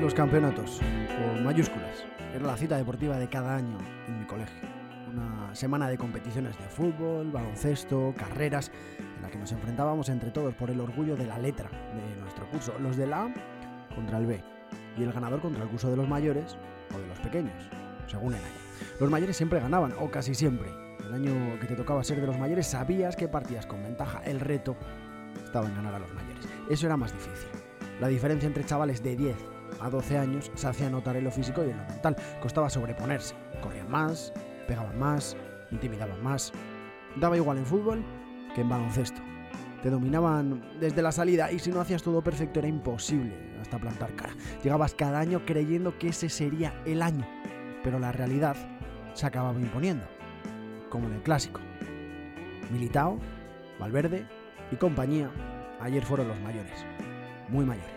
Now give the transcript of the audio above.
Los campeonatos, con mayúsculas. Era la cita deportiva de cada año en mi colegio. Una semana de competiciones de fútbol, baloncesto, carreras, en la que nos enfrentábamos entre todos por el orgullo de la letra de nuestro curso. Los de la A contra el B y el ganador contra el curso de los mayores o de los pequeños, según el año. Los mayores siempre ganaban, o casi siempre. El año que te tocaba ser de los mayores sabías que partías con ventaja. El reto estaba en ganar a los mayores. Eso era más difícil. La diferencia entre chavales de 10 a 12 años se hacía notar en lo físico y en lo mental. Costaba sobreponerse. Corrían más, pegaban más, intimidaban más. Daba igual en fútbol que en baloncesto. Te dominaban desde la salida y si no hacías todo perfecto era imposible hasta plantar cara. Llegabas cada año creyendo que ese sería el año, pero la realidad se acababa imponiendo, como en el clásico. Militao, Valverde y compañía ayer fueron los mayores, muy mayores.